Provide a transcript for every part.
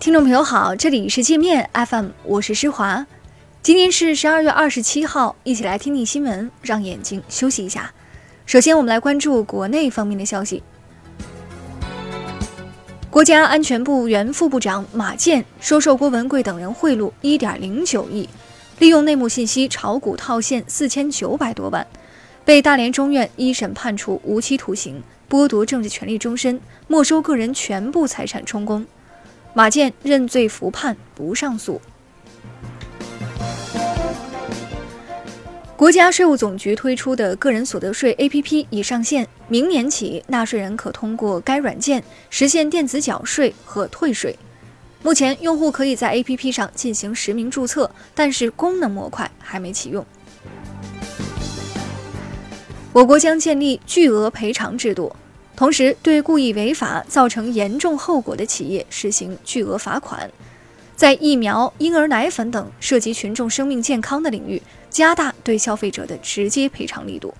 听众朋友好，这里是界面 FM，我是施华。今天是十二月二十七号，一起来听听新闻，让眼睛休息一下。首先，我们来关注国内方面的消息。国家安全部原副部长马建收受郭文贵等人贿赂一点零九亿，利用内幕信息炒股套现四千九百多万，被大连中院一审判处无期徒刑，剥夺政治权利终身，没收个人全部财产充公。马建认罪服判，不上诉。国家税务总局推出的个人所得税 APP 已上线，明年起，纳税人可通过该软件实现电子缴税和退税。目前，用户可以在 APP 上进行实名注册，但是功能模块还没启用。我国将建立巨额赔偿制度。同时，对故意违法造成严重后果的企业实行巨额罚款，在疫苗、婴儿奶粉等涉及群众生命健康的领域，加大对消费者的直接赔偿力度。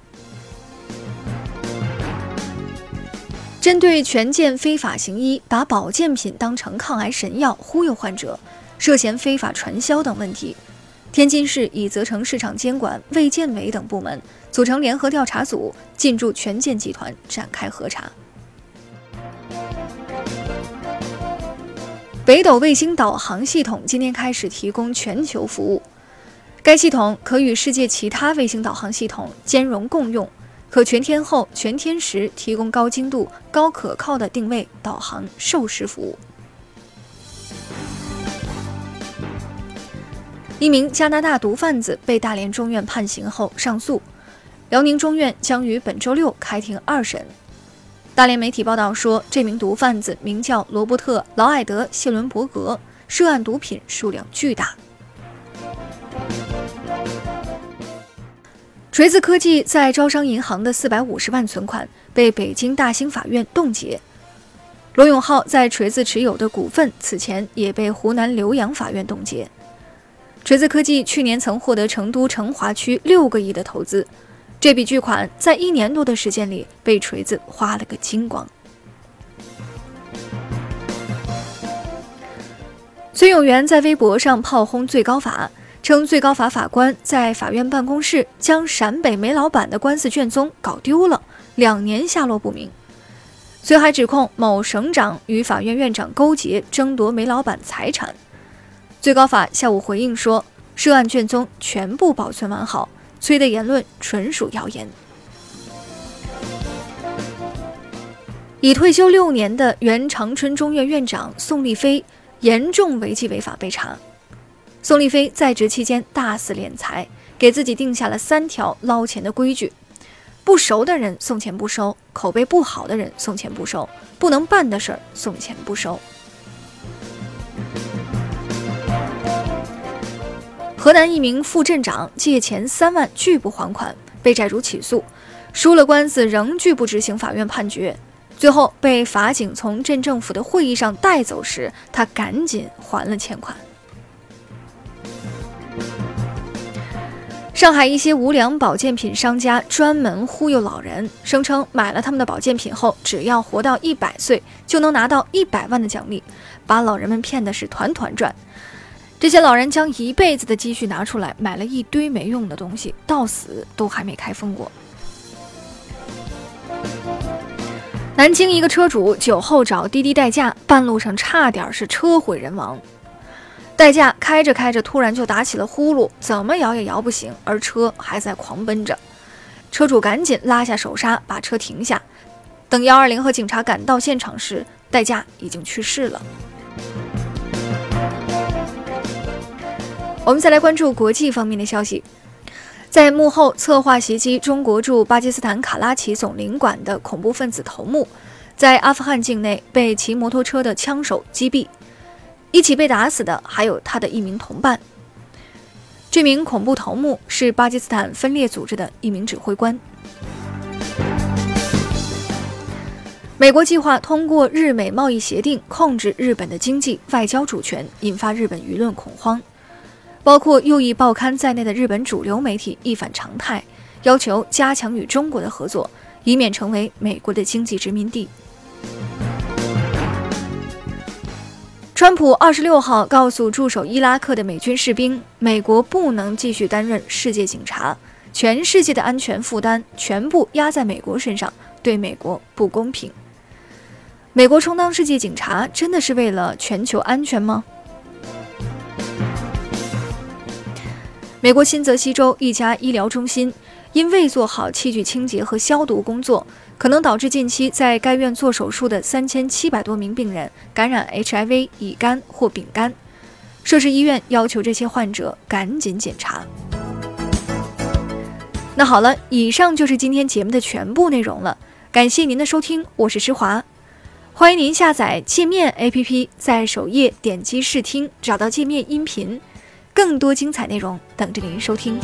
针对权健非法行医，把保健品当成抗癌神药忽悠患者，涉嫌非法传销等问题。天津市已责成市场监管、卫健委等部门组成联合调查组，进驻权健集团展开核查。北斗卫星导航系统今天开始提供全球服务，该系统可与世界其他卫星导航系统兼容共用，可全天候、全天时提供高精度、高可靠的定位、导航、授时服务。一名加拿大毒贩子被大连中院判刑后上诉，辽宁中院将于本周六开庭二审。大连媒体报道说，这名毒贩子名叫罗伯特·劳埃德·谢伦伯格，涉案毒品数量巨大。锤子科技在招商银行的四百五十万存款被北京大兴法院冻结，罗永浩在锤子持有的股份此前也被湖南浏阳法院冻结。锤子科技去年曾获得成都成华区六个亿的投资，这笔巨款在一年多的时间里被锤子花了个精光。孙永元在微博上炮轰最高法，称最高法法官在法院办公室将陕北煤老板的官司卷宗搞丢了，两年下落不明。随还指控某省长与法院院长勾结，争夺煤老板财产。最高法下午回应说，涉案卷宗全部保存完好，崔的言论纯属谣言。已退休六年的原长春中院院长宋立飞严重违纪违法被查。宋立飞在职期间大肆敛财，给自己定下了三条捞钱的规矩：不熟的人送钱不收，口碑不好的人送钱不收，不能办的事儿送钱不收。河南一名副镇长借钱三万拒不还款，被债主起诉，输了官司仍拒不执行法院判决，最后被法警从镇政府的会议上带走时，他赶紧还了欠款。上海一些无良保健品商家专门忽悠老人，声称买了他们的保健品后，只要活到一百岁就能拿到一百万的奖励，把老人们骗的是团团转。这些老人将一辈子的积蓄拿出来，买了一堆没用的东西，到死都还没开封过。南京一个车主酒后找滴滴代驾，半路上差点是车毁人亡。代驾开着开着，突然就打起了呼噜，怎么摇也摇不醒，而车还在狂奔着。车主赶紧拉下手刹，把车停下。等幺二零和警察赶到现场时，代驾已经去世了。我们再来关注国际方面的消息，在幕后策划袭击中国驻巴基斯坦卡拉奇总领馆的恐怖分子头目，在阿富汗境内被骑摩托车的枪手击毙，一起被打死的还有他的一名同伴。这名恐怖头目是巴基斯坦分裂组织的一名指挥官。美国计划通过日美贸易协定控制日本的经济外交主权，引发日本舆论恐慌。包括右翼报刊在内的日本主流媒体一反常态，要求加强与中国的合作，以免成为美国的经济殖民地。川普二十六号告诉驻守伊拉克的美军士兵，美国不能继续担任世界警察，全世界的安全负担全部压在美国身上，对美国不公平。美国充当世界警察，真的是为了全球安全吗？美国新泽西州一家医疗中心因未做好器具清洁和消毒工作，可能导致近期在该院做手术的三千七百多名病人感染 HIV 乙肝或丙肝。涉事医院要求这些患者赶紧检查。那好了，以上就是今天节目的全部内容了，感谢您的收听，我是施华，欢迎您下载界面 APP，在首页点击试听，找到界面音频。更多精彩内容等着您收听。